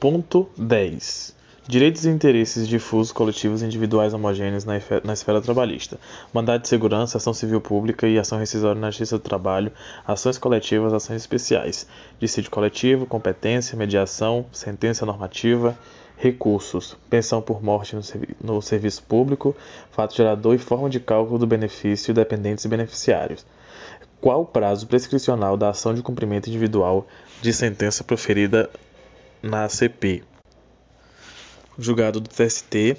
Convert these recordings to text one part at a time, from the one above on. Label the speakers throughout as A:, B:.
A: Ponto 10. Direitos e interesses difusos, coletivos individuais homogêneos na, na esfera trabalhista. Mandado de segurança, ação civil pública e ação rescisória na justiça do trabalho, ações coletivas, ações especiais. Dissídio coletivo, competência, mediação, sentença normativa, recursos, pensão por morte no, no serviço público, fato gerador e forma de cálculo do benefício, dependentes e beneficiários. Qual o prazo prescricional da ação de cumprimento individual de sentença proferida na ACP? julgado do TST,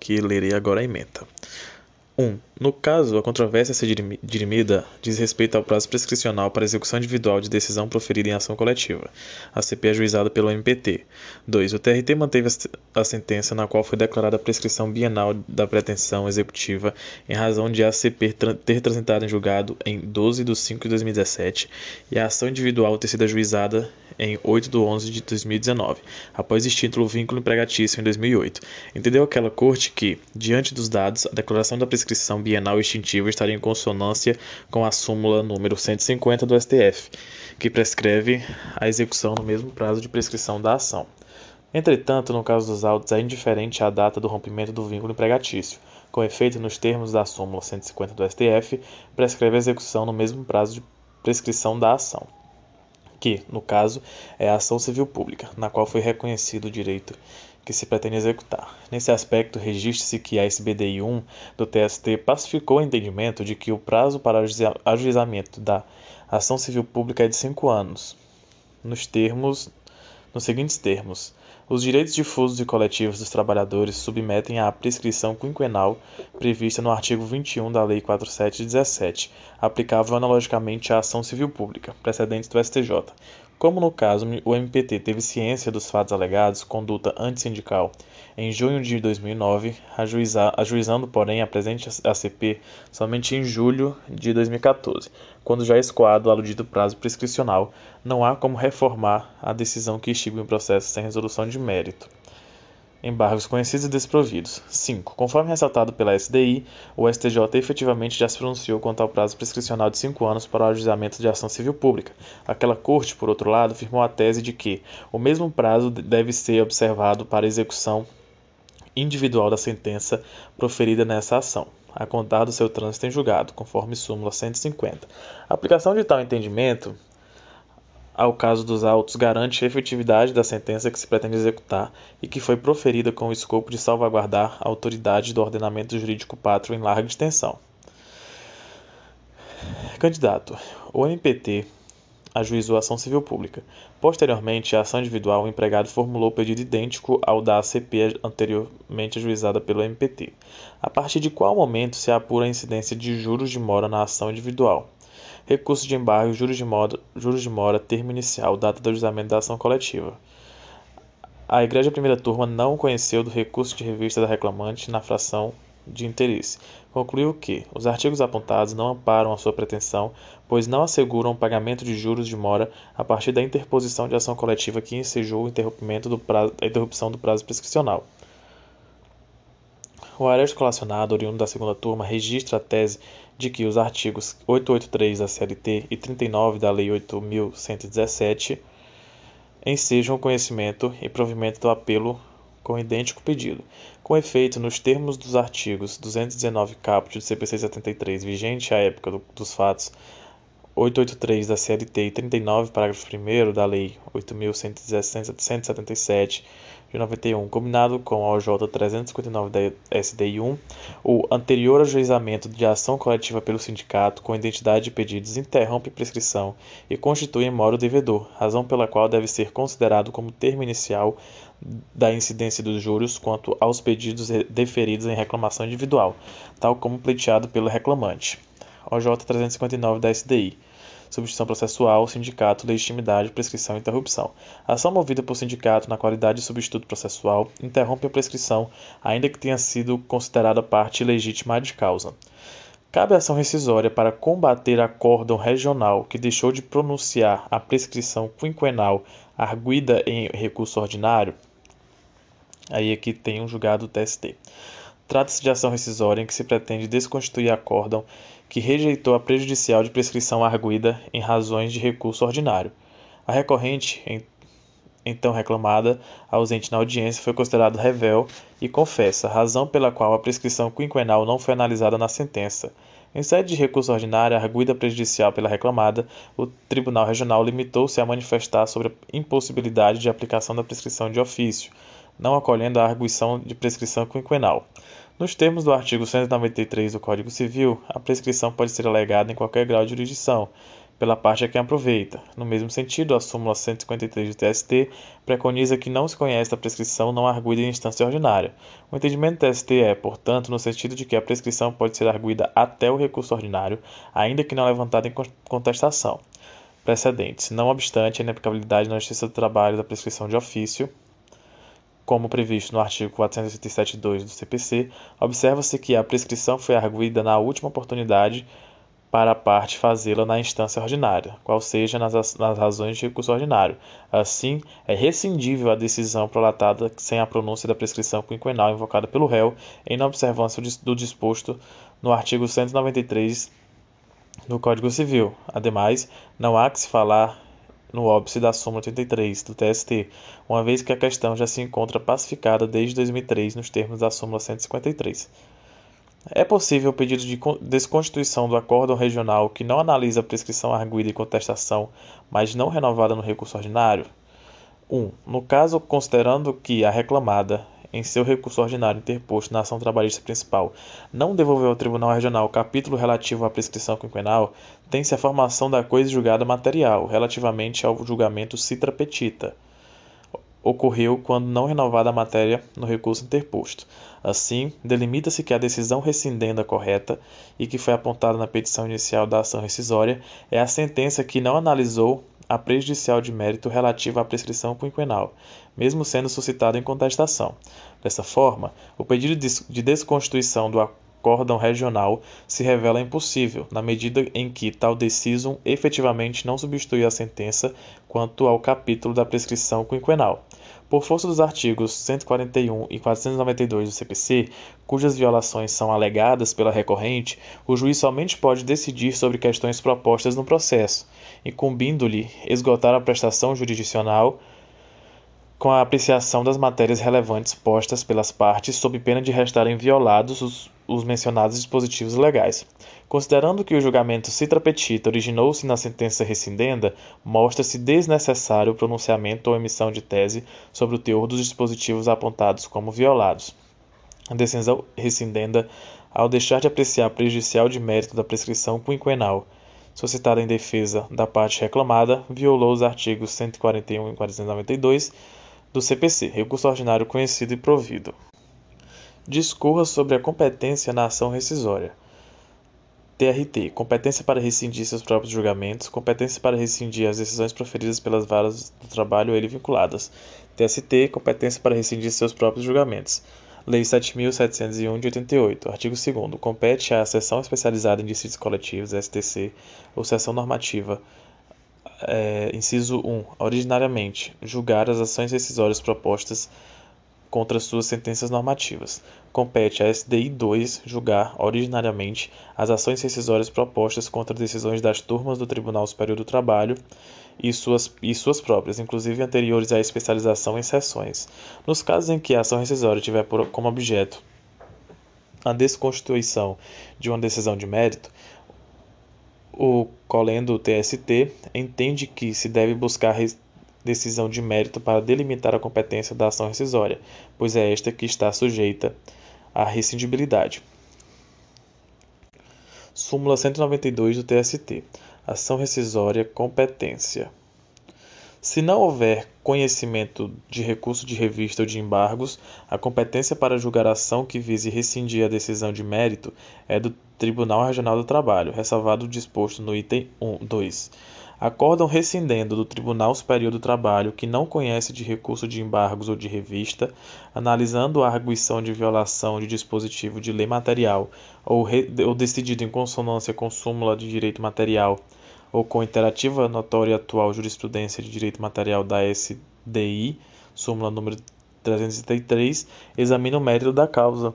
A: que lerei agora a emenda. 1. No caso, a controvérsia a ser dirimida diz respeito ao prazo prescricional para execução individual de decisão proferida em ação coletiva. A CP ajuizada pelo MPT. 2. O TRT manteve a sentença na qual foi declarada a prescrição bienal da pretensão executiva em razão de a CP ter transitado em julgado em 12 de 5 de 2017 e a ação individual ter sido ajuizada em 8 de 11 de 2019, após extinto o vínculo empregatício em 2008. Entendeu aquela corte que, diante dos dados, a declaração da prescrição bienal extintiva estaria em consonância com a súmula número 150 do STF, que prescreve a execução no mesmo prazo de prescrição da ação. Entretanto, no caso dos autos, é indiferente a data do rompimento do vínculo empregatício. Com efeito, nos termos da súmula 150 do STF, prescreve a execução no mesmo prazo de prescrição da ação, que, no caso, é a ação civil pública, na qual foi reconhecido o direito que se pretende executar. Nesse aspecto, registre-se que a SBDI 1 do TST pacificou o entendimento de que o prazo para ajuizamento da ação civil pública é de cinco anos, nos termos, nos seguintes termos: os direitos difusos e coletivos dos trabalhadores submetem à prescrição quinquenal prevista no artigo 21 da Lei 4717, aplicável analogicamente à ação civil pública, precedentes do STJ, como no caso o MPT teve ciência dos fatos alegados, conduta antissindical, em junho de 2009, ajuiza, ajuizando, porém, a presente ACP somente em julho de 2014, quando já escoado o aludido prazo prescricional, não há como reformar a decisão que extingue o processo sem resolução de mérito embargos conhecidos e desprovidos. 5. Conforme ressaltado pela SDI, o STJ efetivamente já se pronunciou quanto ao prazo prescricional de 5 anos para o ajuizamento de ação civil pública. Aquela corte, por outro lado, firmou a tese de que o mesmo prazo deve ser observado para a execução individual da sentença proferida nessa ação, a contar do seu trânsito em julgado, conforme súmula 150. A aplicação de tal entendimento ao caso dos autos garante a efetividade da sentença que se pretende executar e que foi proferida com o escopo de salvaguardar a autoridade do ordenamento jurídico pátrio em larga extensão. Candidato: o MPT ajuizou a ação civil pública. Posteriormente, a ação individual, o empregado formulou pedido idêntico ao da ACP anteriormente ajuizada pelo MPT. A partir de qual momento se apura a incidência de juros de mora na ação individual? Recurso de embargo, juros de, mora, juros de mora, termo inicial, data do ajuizamento da ação coletiva. A Igreja Primeira Turma não conheceu do recurso de revista da reclamante na fração de interesse. Concluiu que os artigos apontados não amparam a sua pretensão, pois não asseguram o pagamento de juros de mora a partir da interposição de ação coletiva que ensejou o interrompimento do prazo, a interrupção do prazo prescricional. O arresto colacionado, oriundo da segunda turma, registra a tese de que os artigos 883 da CLT e 39 da Lei 8.117 ensejam o conhecimento e provimento do apelo com idêntico pedido. Com efeito, nos termos dos artigos 219 caput do CPC 73, vigente à época do, dos fatos, 883 da CLT e 39, parágrafo 1 da Lei 8.177 de 91, combinado com a OJ 359 da SDI1, o anterior ajuizamento de ação coletiva pelo sindicato com identidade de pedidos interrompe prescrição e constitui moro devedor, razão pela qual deve ser considerado como termo inicial da incidência dos juros quanto aos pedidos deferidos em reclamação individual, tal como pleiteado pelo reclamante. OJ 359 da SDI. Substituição processual, sindicato, legitimidade, prescrição e interrupção. A ação movida por sindicato na qualidade de substituto processual interrompe a prescrição, ainda que tenha sido considerada parte legítima de causa. Cabe ação rescisória para combater acórdão regional que deixou de pronunciar a prescrição quinquenal arguida em recurso ordinário. Aí aqui tem um julgado TST. Trata-se de ação rescisória em que se pretende desconstituir acórdão que rejeitou a prejudicial de prescrição arguida em razões de recurso ordinário. A recorrente, então reclamada, ausente na audiência, foi considerado revel e confessa, razão pela qual a prescrição quinquenal não foi analisada na sentença. Em sede de recurso ordinário, arguida prejudicial pela reclamada, o Tribunal Regional limitou-se a manifestar sobre a impossibilidade de aplicação da prescrição de ofício, não acolhendo a arguição de prescrição quinquenal. Nos termos do artigo 193 do Código Civil, a prescrição pode ser alegada em qualquer grau de jurisdição, pela parte a quem aproveita. No mesmo sentido, a súmula 153 do TST preconiza que não se conhece a prescrição não arguida em instância ordinária. O entendimento do TST é, portanto, no sentido de que a prescrição pode ser arguida até o recurso ordinário, ainda que não levantada em contestação. Precedentes. Não obstante a inaplicabilidade na Justiça do Trabalho da prescrição de ofício, como previsto no artigo 487.2 do CPC, observa-se que a prescrição foi arguida na última oportunidade para a parte fazê-la na instância ordinária, qual seja nas, nas razões de recurso ordinário. Assim, é rescindível a decisão prolatada sem a pronúncia da prescrição quinquenal invocada pelo réu em observância do disposto no artigo 193 do Código Civil. Ademais, não há que se falar no óbice da súmula 33 do TST, uma vez que a questão já se encontra pacificada desde 2003 nos termos da súmula 153. É possível o pedido de desconstituição do acórdão regional que não analisa a prescrição arguida e contestação, mas não renovada no recurso ordinário? 1. Um, no caso, considerando que a reclamada, em seu recurso ordinário interposto na ação trabalhista principal, não devolveu ao Tribunal Regional o capítulo relativo à prescrição quinquenal, tem-se a formação da coisa julgada material, relativamente ao julgamento citra petita ocorreu quando não renovada a matéria no recurso interposto. Assim, delimita-se que a decisão rescindenda correta e que foi apontada na petição inicial da ação rescisória é a sentença que não analisou a prejudicial de mérito relativa à prescrição quinquenal, mesmo sendo suscitada em contestação. Dessa forma, o pedido de desconstituição do acórdão regional se revela impossível, na medida em que tal decisão efetivamente não substitui a sentença quanto ao capítulo da prescrição quinquenal. Por força dos artigos 141 e 492 do CPC, cujas violações são alegadas pela recorrente, o juiz somente pode decidir sobre questões propostas no processo, incumbindo-lhe esgotar a prestação jurisdicional com a apreciação das matérias relevantes postas pelas partes, sob pena de restarem violados os, os mencionados dispositivos legais. Considerando que o julgamento citra petita originou-se na sentença rescindenda, mostra-se desnecessário o pronunciamento ou emissão de tese sobre o teor dos dispositivos apontados como violados. A decisão rescindenda, ao deixar de apreciar prejudicial de mérito da prescrição quinquenal, suscitada em defesa da parte reclamada, violou os artigos 141 e 492 do CPC, recurso ordinário conhecido e provido. Discorra sobre a competência na ação rescisória. TRT, competência para rescindir seus próprios julgamentos, competência para rescindir as decisões proferidas pelas varas do trabalho a ele vinculadas. TST, competência para rescindir seus próprios julgamentos. Lei 7.701 de 88, artigo 2 compete à Seção Especializada em Distritos Coletivos, STC, ou Seção Normativa, é, inciso 1. Originariamente, julgar as ações rescisórias propostas contra suas sentenças normativas. Compete à SDI 2 julgar, originariamente, as ações rescisórias propostas contra decisões das turmas do Tribunal Superior do Trabalho e suas, e suas próprias, inclusive anteriores à especialização em sessões. Nos casos em que a ação rescisória tiver por, como objeto a desconstituição de uma decisão de mérito, o colendo TST entende que se deve buscar decisão de mérito para delimitar a competência da ação rescisória, pois é esta que está sujeita à rescindibilidade. Súmula 192 do TST. Ação rescisória competência. Se não houver conhecimento de recurso de revista ou de embargos, a competência para julgar a ação que vise rescindir a decisão de mérito é do Tribunal Regional do Trabalho, ressalvado o disposto no item 1, 2. Acórdão rescindendo do Tribunal Superior do Trabalho que não conhece de recurso de embargos ou de revista, analisando a arguição de violação de dispositivo de lei material ou, re, ou decidido em consonância com súmula de direito material ou com interativa notória atual jurisprudência de direito material da SDI, súmula número 333, examina o mérito da causa,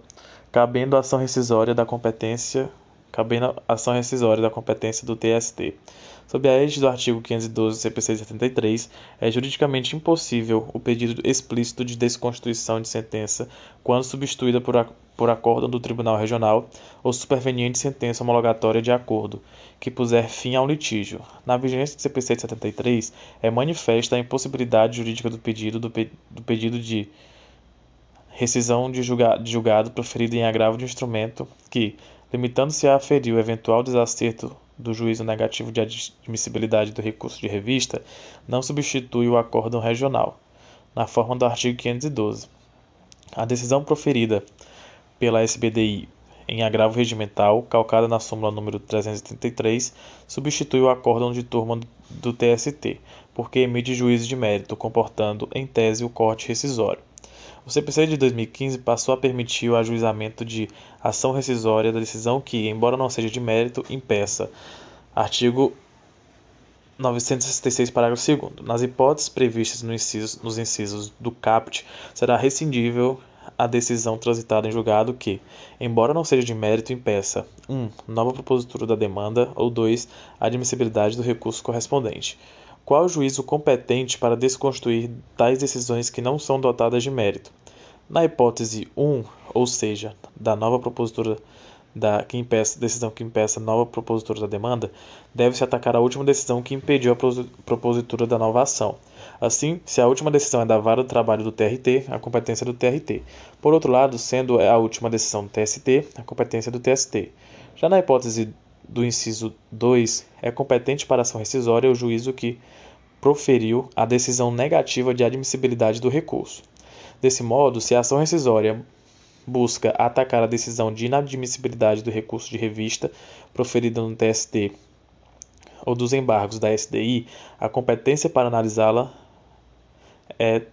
A: cabendo a ação rescisória da competência cabendo ação rescisória da competência do TST. Sob a égide do artigo 512 do CPC 73, é juridicamente impossível o pedido explícito de desconstituição de sentença quando substituída por, por acórdão do Tribunal Regional ou superveniente sentença homologatória de acordo, que puser fim ao litígio. Na vigência do CPC 73, é manifesta a impossibilidade jurídica do pedido, do, pe, do pedido de rescisão de julgado, de julgado proferido em agravo de instrumento que, limitando-se a aferir o eventual desacerto do juízo negativo de admissibilidade do recurso de revista, não substitui o acórdão regional, na forma do artigo 512. A decisão proferida pela SBDI em agravo regimental, calcada na súmula número 333, substitui o acórdão de turma do TST, porque emite juízo de mérito, comportando, em tese, o corte rescisório. O CPC de 2015 passou a permitir o ajuizamento de ação rescisória da decisão que, embora não seja de mérito, impeça. Artigo 966, parágrafo 2 Nas hipóteses previstas no inciso, nos incisos do CAPT, será rescindível a decisão transitada em julgado que, embora não seja de mérito, impeça 1. Um, nova propositura da demanda ou 2. admissibilidade do recurso correspondente. Qual o juízo competente para desconstruir tais decisões que não são dotadas de mérito? Na hipótese 1, ou seja, da nova propositura da que impeça, decisão que impeça a nova propositura da demanda, deve-se atacar a última decisão que impediu a propositura da nova ação. Assim, se a última decisão é da vara do trabalho do TRT, a competência do TRT. Por outro lado, sendo a última decisão do TST, a competência do TST. Já na hipótese do inciso 2, é competente para ação rescisória o juízo que proferiu a decisão negativa de admissibilidade do recurso. Desse modo, se a ação rescisória busca atacar a decisão de inadmissibilidade do recurso de revista proferida no TST ou dos embargos da SDI, a competência para analisá-la é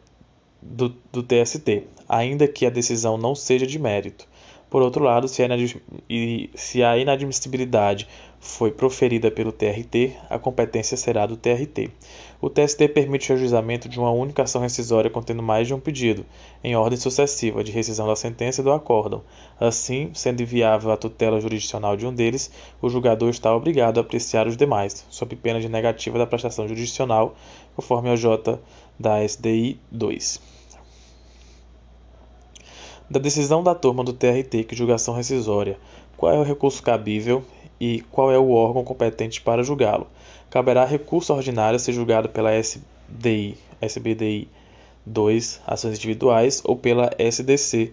A: do, do, TST, ainda que a decisão não seja de mérito. Por outro lado, se a, a inadmissibilidade foi proferida pelo TRT, a competência será do TRT. O TST permite o ajuizamento de uma única ação rescisória contendo mais de um pedido, em ordem sucessiva, de rescisão da sentença e do acórdão. Assim, sendo inviável a tutela jurisdicional de um deles, o julgador está obrigado a apreciar os demais, sob pena de negativa da prestação jurisdicional, conforme o J da SDI 2 da decisão da turma do TRT que julgação rescisória, qual é o recurso cabível e qual é o órgão competente para julgá-lo. Caberá recurso ordinário ser julgado pela SDI, SBDI 2, ações individuais, ou pela SDC,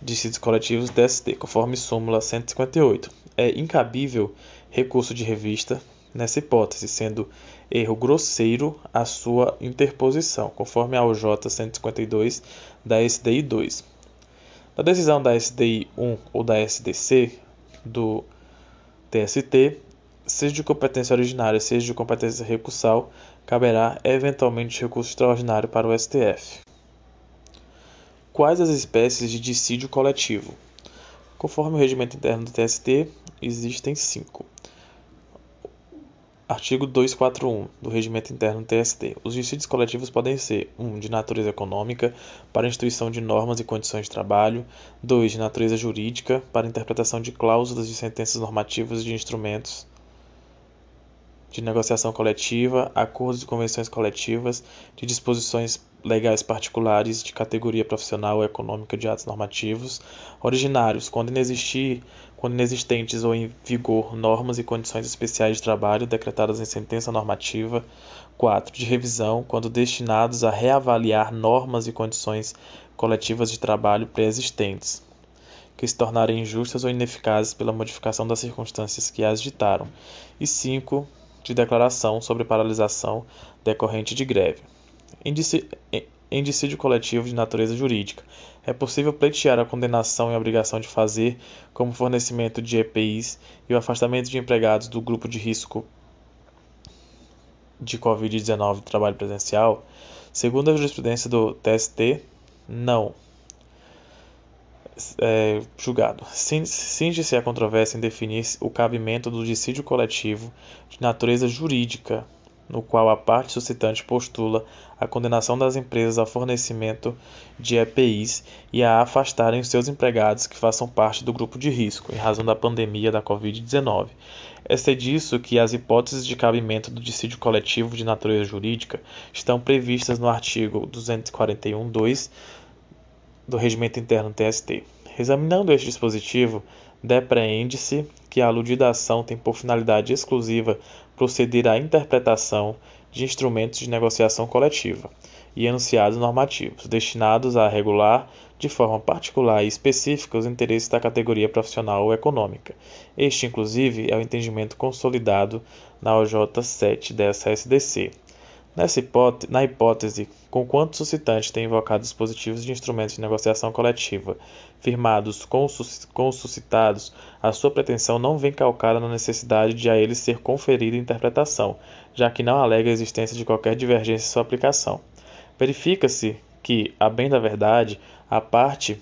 A: dissídios coletivos DST, conforme súmula 158. É incabível recurso de revista nessa hipótese, sendo erro grosseiro a sua interposição, conforme a OJ 152 da SDI 2. Na decisão da SDI 1 ou da SDC do TST, seja de competência originária, seja de competência recursal, caberá eventualmente recurso extraordinário para o STF. Quais as espécies de dissídio coletivo? Conforme o regimento interno do TST, existem cinco. Artigo 241 do Regimento Interno do TST. Os dissídios coletivos podem ser 1. Um, de natureza econômica, para instituição de normas e condições de trabalho. 2. De natureza jurídica, para interpretação de cláusulas de sentenças normativas de instrumentos de negociação coletiva, acordos e convenções coletivas, de disposições legais particulares de categoria profissional ou econômica de atos normativos, originários, quando inexistir, quando inexistentes ou em vigor normas e condições especiais de trabalho decretadas em sentença normativa. 4. De revisão, quando destinados a reavaliar normas e condições coletivas de trabalho pré-existentes, que se tornarem injustas ou ineficazes pela modificação das circunstâncias que as ditaram. E 5. De declaração sobre paralisação decorrente de greve em dissídio coletivo de natureza jurídica. É possível pleitear a condenação e a obrigação de fazer, como fornecimento de EPIs e o afastamento de empregados do grupo de risco de Covid-19 do trabalho presencial. Segundo a jurisprudência do TST, não. É, julgado. Cinge-se a controvérsia em definir o cabimento do dissídio coletivo de natureza jurídica no qual a parte suscitante postula a condenação das empresas ao fornecimento de EPIs e a afastarem os seus empregados que façam parte do grupo de risco, em razão da pandemia da Covid-19. É disso que as hipóteses de cabimento do dissídio coletivo de natureza jurídica estão previstas no artigo 241.2 do Regimento Interno TST. Examinando este dispositivo, depreende-se que a aludida ação tem por finalidade exclusiva proceder à interpretação de instrumentos de negociação coletiva e enunciados normativos, destinados a regular de forma particular e específica os interesses da categoria profissional ou econômica. Este, inclusive, é o entendimento consolidado na OJ 7 dessa SDC. Nessa hipótese, na hipótese, conquanto suscitante tem invocado dispositivos de instrumentos de negociação coletiva firmados com os, com os suscitados, a sua pretensão não vem calcada na necessidade de a eles ser conferida interpretação, já que não alega a existência de qualquer divergência em sua aplicação. Verifica-se que, a bem da verdade, a parte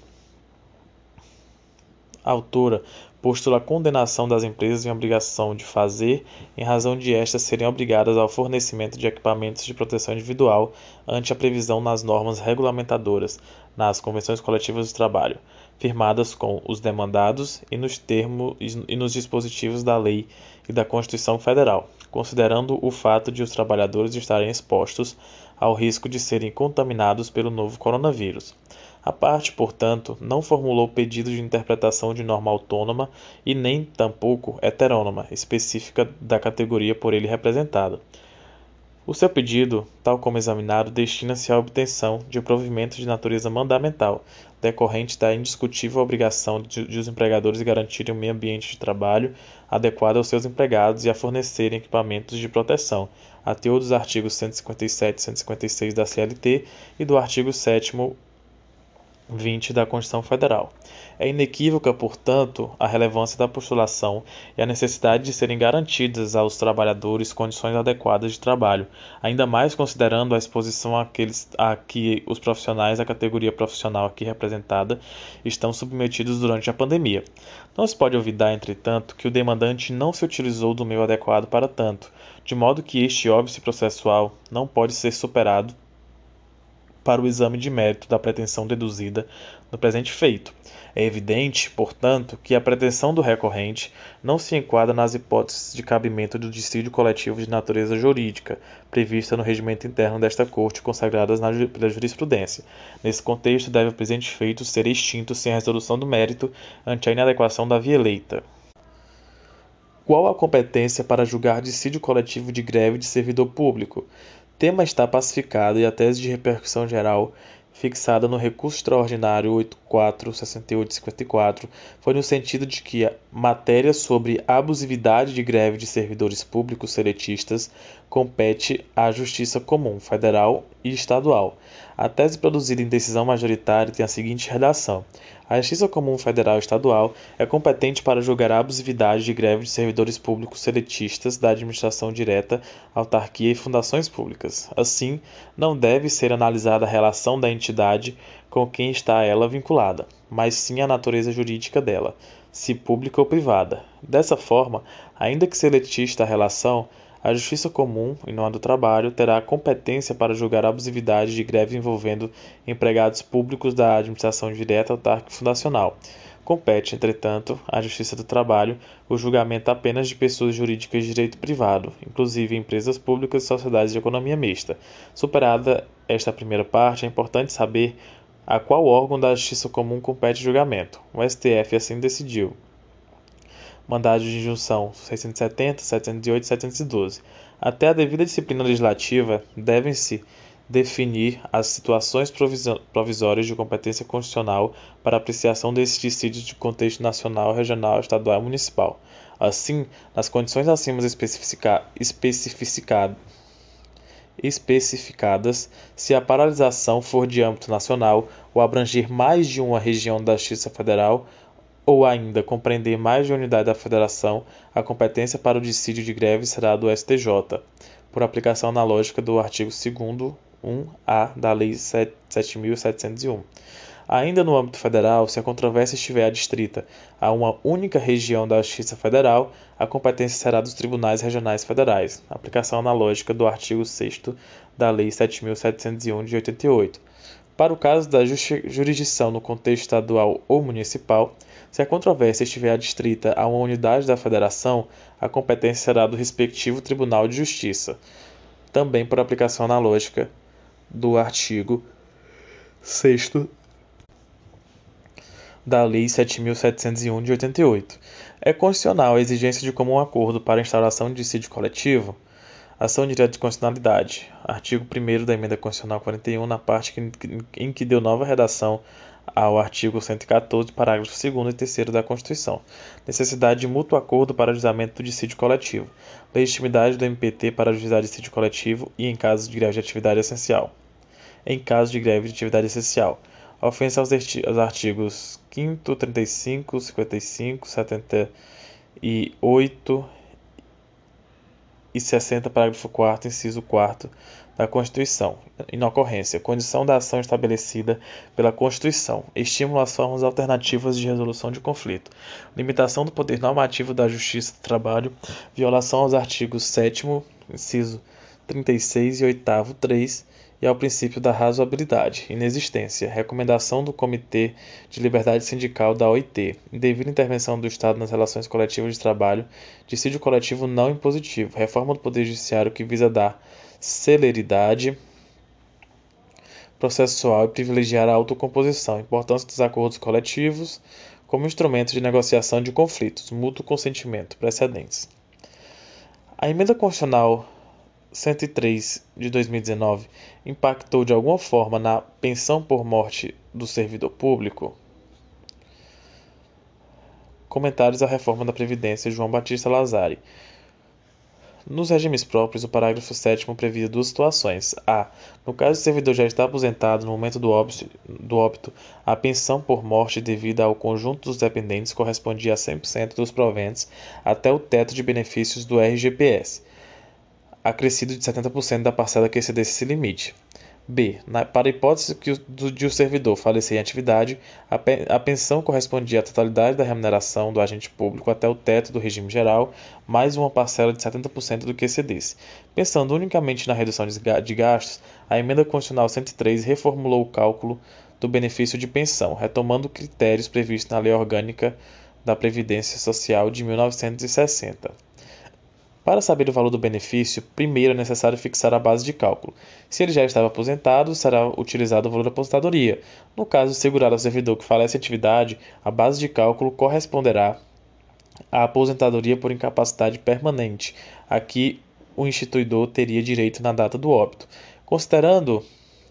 A: autora postula a condenação das empresas em obrigação de fazer, em razão de estas serem obrigadas ao fornecimento de equipamentos de proteção individual ante a previsão nas normas regulamentadoras, nas convenções coletivas de trabalho, firmadas com os demandados e nos termos e nos dispositivos da lei e da Constituição Federal, considerando o fato de os trabalhadores estarem expostos ao risco de serem contaminados pelo novo coronavírus. A parte, portanto, não formulou pedido de interpretação de norma autônoma e nem tampouco heterônoma, específica da categoria por ele representada. O seu pedido, tal como examinado, destina-se à obtenção de provimento de natureza mandamental, decorrente da indiscutível obrigação de, de os empregadores garantirem um meio ambiente de trabalho adequado aos seus empregados e a fornecerem equipamentos de proteção, a teor dos artigos 157 e 156 da CLT e do artigo 7 20 da Constituição Federal. É inequívoca, portanto, a relevância da postulação e a necessidade de serem garantidas aos trabalhadores condições adequadas de trabalho, ainda mais considerando a exposição àqueles a que os profissionais da categoria profissional aqui representada estão submetidos durante a pandemia. Não se pode olvidar, entretanto, que o demandante não se utilizou do meio adequado para tanto, de modo que este óbice processual não pode ser superado para o exame de mérito da pretensão deduzida no presente feito. É evidente, portanto, que a pretensão do recorrente não se enquadra nas hipóteses de cabimento do dissídio coletivo de natureza jurídica, prevista no regimento interno desta Corte consagradas na, pela jurisprudência. Nesse contexto, deve o presente feito ser extinto sem resolução do mérito ante a inadequação da via eleita. Qual a competência para julgar dissídio coletivo de greve de servidor público? Tema está pacificado e a tese de repercussão geral fixada no recurso extraordinário 846854 foi no sentido de que a matéria sobre abusividade de greve de servidores públicos seletistas compete à Justiça Comum Federal e Estadual. A tese produzida em decisão majoritária tem a seguinte redação: a Justiça Comum Federal Estadual é competente para julgar a abusividade de greve de servidores públicos seletistas da administração direta, autarquia e fundações públicas. Assim, não deve ser analisada a relação da entidade com quem está ela vinculada, mas sim a natureza jurídica dela, se pública ou privada. Dessa forma, ainda que seletista a relação, a Justiça Comum, e a do Trabalho, terá competência para julgar a abusividade de greve envolvendo empregados públicos da administração direta autárquica fundacional. Compete, entretanto, à Justiça do Trabalho o julgamento apenas de pessoas jurídicas de direito privado, inclusive empresas públicas e sociedades de economia mista. Superada esta primeira parte, é importante saber a qual órgão da Justiça Comum compete o julgamento. O STF assim decidiu mandados de injunção 670, 708 e 712. Até a devida disciplina legislativa, devem-se definir as situações provisórias de competência constitucional para apreciação desses dissídios de contexto nacional, regional, estadual e municipal. Assim, nas condições acima especificadas, especificadas, se a paralisação for de âmbito nacional ou abranger mais de uma região da Justiça Federal, ou ainda compreender mais de unidade da Federação, a competência para o dissídio de greve será do STJ, por aplicação analógica do artigo 2 1A da Lei 7.701. Ainda no âmbito federal, se a controvérsia estiver adstrita a uma única região da Justiça Federal, a competência será dos tribunais regionais federais, aplicação analógica do artigo 6 da Lei 7.701 de 88. Para o caso da jurisdição no contexto estadual ou municipal, se a controvérsia estiver adstrita a uma unidade da federação, a competência será do respectivo Tribunal de Justiça, também por aplicação analógica do artigo 6 da Lei 7.701 de 88. É constitucional a exigência de comum acordo para a instauração de dissídio coletivo? Ação direta de constitucionalidade. Artigo 1 da Emenda Constitucional 41, na parte em que deu nova redação ao artigo 114, parágrafo 2 e 3 da Constituição. Necessidade de mútuo acordo para juizamento do dissídio coletivo. Legitimidade do MPT para juizar dissídio coletivo e em caso de greve de atividade essencial. Em caso de greve de atividade essencial. Ofensa aos artigos 5 35, 55, 78 e 60, parágrafo 4 inciso 4 da Constituição. Inocorrência. Condição da ação estabelecida pela Constituição. Estímulo às formas alternativas de resolução de conflito. Limitação do poder normativo da Justiça do Trabalho. Violação aos artigos 7 inciso 36 e 8 3 e ao princípio da razoabilidade, inexistência, recomendação do Comitê de Liberdade Sindical da OIT, devida intervenção do Estado nas relações coletivas de trabalho, dissídio coletivo não impositivo, reforma do Poder Judiciário que visa dar celeridade processual e privilegiar a autocomposição, importância dos acordos coletivos como instrumento de negociação de conflitos, mútuo consentimento, precedentes. A emenda constitucional 103 de 2019 impactou de alguma forma na pensão por morte do servidor público? Comentários à reforma da Previdência João Batista Lazari. Nos regimes próprios, o parágrafo 7 previa duas situações. A. No caso de servidor já estar aposentado no momento do óbito, do óbito, a pensão por morte devida ao conjunto dos dependentes correspondia a 100% dos proventos até o teto de benefícios do RGPS acrescido de 70% da parcela que excedesse esse limite. B. Na, para a hipótese que o, de o servidor falecer em atividade, a, pe, a, pensão correspondia à totalidade da remuneração do agente público até o teto do regime geral, mais uma parcela de 70% do que excedesse. Pensando unicamente na redução de gastos, a emenda constitucional 103 reformulou o cálculo do benefício de pensão, retomando critérios previstos na Lei Orgânica da Previdência Social de 1960. Para saber o valor do benefício, primeiro é necessário fixar a base de cálculo. Se ele já estava aposentado, será utilizado o valor da aposentadoria. No caso de segurar ao servidor que falece em atividade, a base de cálculo corresponderá à aposentadoria por incapacidade permanente. Aqui, o instituidor teria direito na data do óbito. Considerando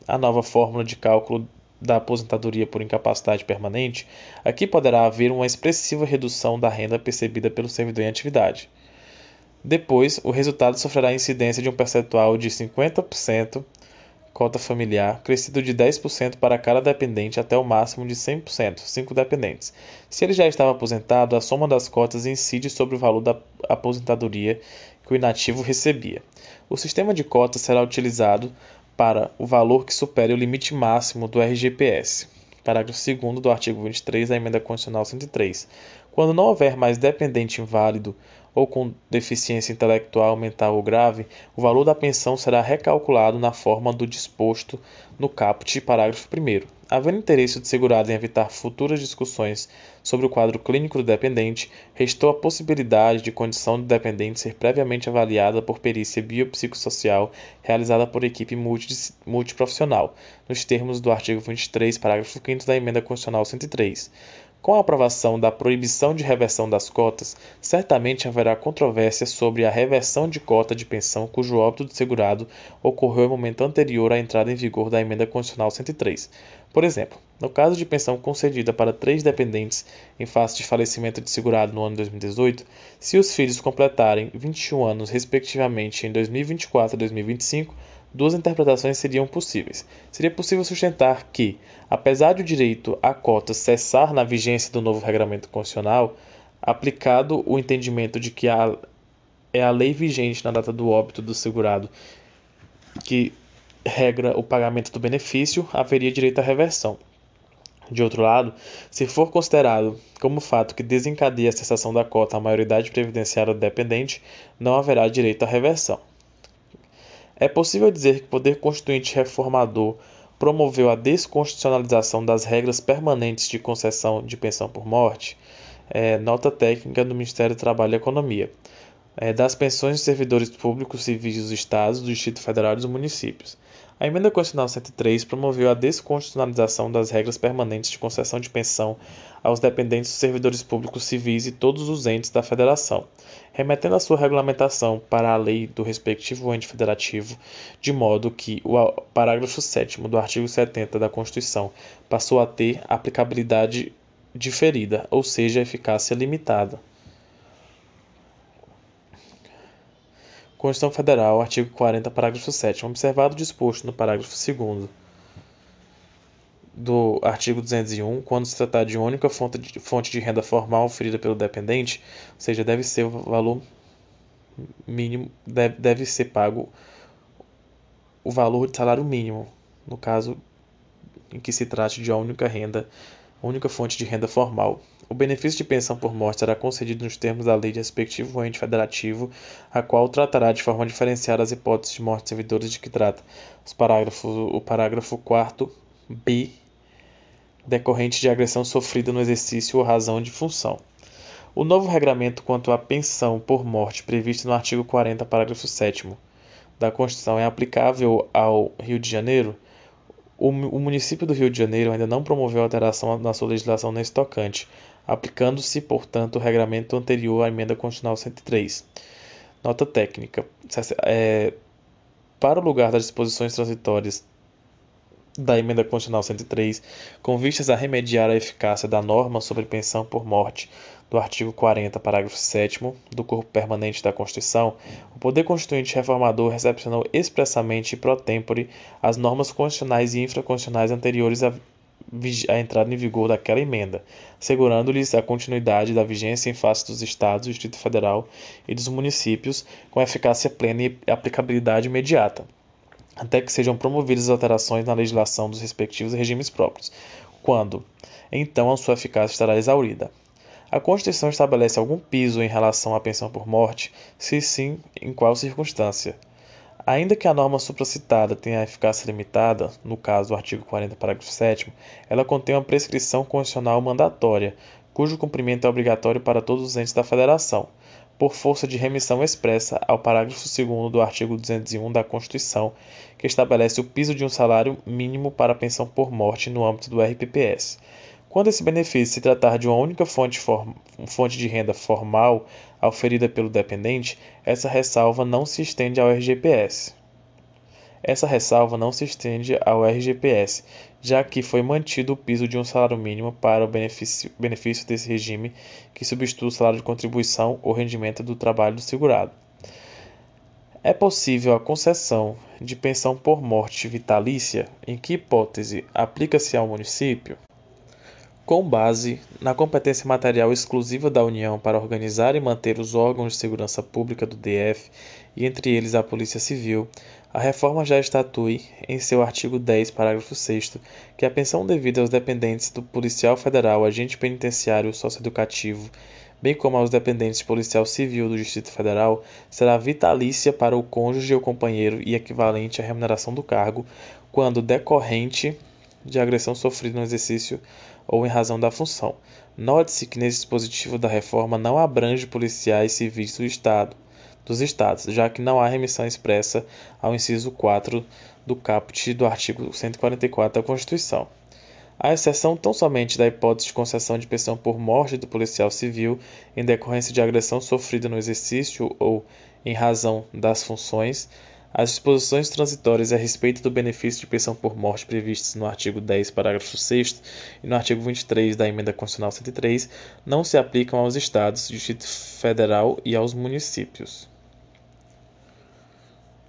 A: a nova fórmula de cálculo da aposentadoria por incapacidade permanente, aqui poderá haver uma expressiva redução da renda percebida pelo servidor em atividade. Depois, o resultado sofrerá incidência de um percentual de 50% cota familiar, crescido de 10% para cada dependente até o máximo de 100%, 5 dependentes. Se ele já estava aposentado, a soma das cotas incide sobre o valor da aposentadoria que o inativo recebia. O sistema de cotas será utilizado para o valor que supere o limite máximo do RGPS. Parágrafo 2 do artigo 23 da Emenda Constitucional 103. Quando não houver mais dependente inválido ou com deficiência intelectual, mental ou grave, o valor da pensão será recalculado na forma do disposto no caput, parágrafo 1. Havendo interesse do segurado em evitar futuras discussões sobre o quadro clínico do dependente, restou a possibilidade de condição do dependente ser previamente avaliada por perícia biopsicossocial realizada por equipe multiprofissional, nos termos do artigo 23, parágrafo 5 da Emenda Constitucional 103. Com a aprovação da proibição de reversão das cotas, certamente haverá controvérsia sobre a reversão de cota de pensão cujo óbito do segurado ocorreu em momento anterior à entrada em vigor da Emenda Constitucional 103. Por exemplo, no caso de pensão concedida para três dependentes em face de falecimento de segurado no ano 2018, se os filhos completarem 21 anos respectivamente em 2024 e 2025, duas interpretações seriam possíveis. Seria possível sustentar que, apesar de o direito à cota cessar na vigência do novo regramento constitucional, aplicado o entendimento de que a, é a lei vigente na data do óbito do segurado que regra o pagamento do benefício, haveria direito à reversão. De outro lado, se for considerado como fato que desencadeia a cessação da cota a maioridade previdenciária do dependente, não haverá direito à reversão. É possível dizer que o poder constituinte reformador promoveu a desconstitucionalização das regras permanentes de concessão de pensão por morte? É, nota técnica do Ministério do Trabalho e Economia. É, das pensões de servidores públicos civis dos estados, do Distrito Federal e dos municípios. A Emenda Constitucional 103 promoveu a desconstitucionalização das regras permanentes de concessão de pensão aos dependentes dos servidores públicos civis e todos os entes da Federação, remetendo a sua regulamentação para a lei do respectivo ente federativo, de modo que o parágrafo 7 do artigo 70 da Constituição passou a ter aplicabilidade diferida, ou seja, eficácia limitada. Constituição Federal, artigo 40, parágrafo 7. Observado o disposto no parágrafo 2 do artigo 201, quando se tratar de única fonte de, fonte de renda formal oferida pelo dependente, ou seja, deve ser o valor mínimo, deve, deve ser pago o valor de salário mínimo, no caso em que se trate de uma única renda única fonte de renda formal. O benefício de pensão por morte será concedido nos termos da lei de respectivo ente federativo, a qual tratará de forma diferenciada as hipóteses de morte de servidores de que trata os parágrafos, o parágrafo 4 b decorrente de agressão sofrida no exercício ou razão de função. O novo regramento quanto à pensão por morte previsto no artigo 40, parágrafo 7 da Constituição é aplicável ao Rio de Janeiro? O, município do Rio de Janeiro ainda não promoveu alteração na sua legislação nesse tocante, aplicando-se, portanto, o regramento anterior à emenda constitucional 103. Nota técnica: é, para o lugar das disposições transitórias da emenda constitucional 103, com vistas a remediar a eficácia da norma sobre pensão por morte do artigo 40, parágrafo 7 do corpo permanente da Constituição, o Poder Constituinte Reformador recepcionou expressamente e pro tempore as normas constitucionais e infraconstitucionais anteriores à, à entrada em vigor daquela emenda, assegurando-lhes a continuidade da vigência em face dos Estados, do Distrito Federal e dos municípios, com eficácia plena e aplicabilidade imediata, até que sejam promovidas alterações na legislação dos respectivos regimes próprios, quando, então, a sua eficácia estará exaurida. A Constituição estabelece algum piso em relação à pensão por morte? Se sim, em qual circunstância? Ainda que a norma supracitada tenha eficácia limitada, no caso do artigo 40, parágrafo 7, ela contém uma prescrição constitucional mandatória, cujo cumprimento é obrigatório para todos os entes da Federação, por força de remissão expressa ao parágrafo 2 do artigo 201 da Constituição, que estabelece o piso de um salário mínimo para a pensão por morte no âmbito do RPPS. Quando esse benefício se tratar de uma única fonte, fonte de renda formal oferida pelo dependente, essa ressalva não se estende ao RGPS. Essa ressalva não se estende ao RGPS, já que foi mantido o piso de um salário mínimo para o benefício, benefício desse regime, que substitui o salário de contribuição ou rendimento do trabalho do segurado. É possível a concessão de pensão por morte vitalícia? Em que hipótese aplica-se ao município? com base na competência material exclusiva da União para organizar e manter os órgãos de segurança pública do DF, e entre eles a Polícia Civil, a reforma já estatui, em seu artigo 10, parágrafo 6, que a pensão devida aos dependentes do policial federal, agente penitenciário socioeducativo, bem como aos dependentes de policial civil do Distrito Federal, será vitalícia para o cônjuge ou companheiro e equivalente à remuneração do cargo, quando decorrente de agressão sofrida no exercício ou em razão da função. Note-se que nesse dispositivo da reforma não abrange policiais civis do Estado, dos Estados, já que não há remissão expressa ao inciso 4 do caput do artigo 144 da Constituição. A exceção tão somente da hipótese de concessão de pensão por morte do policial civil em decorrência de agressão sofrida no exercício ou em razão das funções, as disposições transitórias a respeito do benefício de pensão por morte previstas no artigo 10, parágrafo 6 e no artigo 23 da Emenda Constitucional 103 não se aplicam aos Estados, Distrito Federal e aos municípios.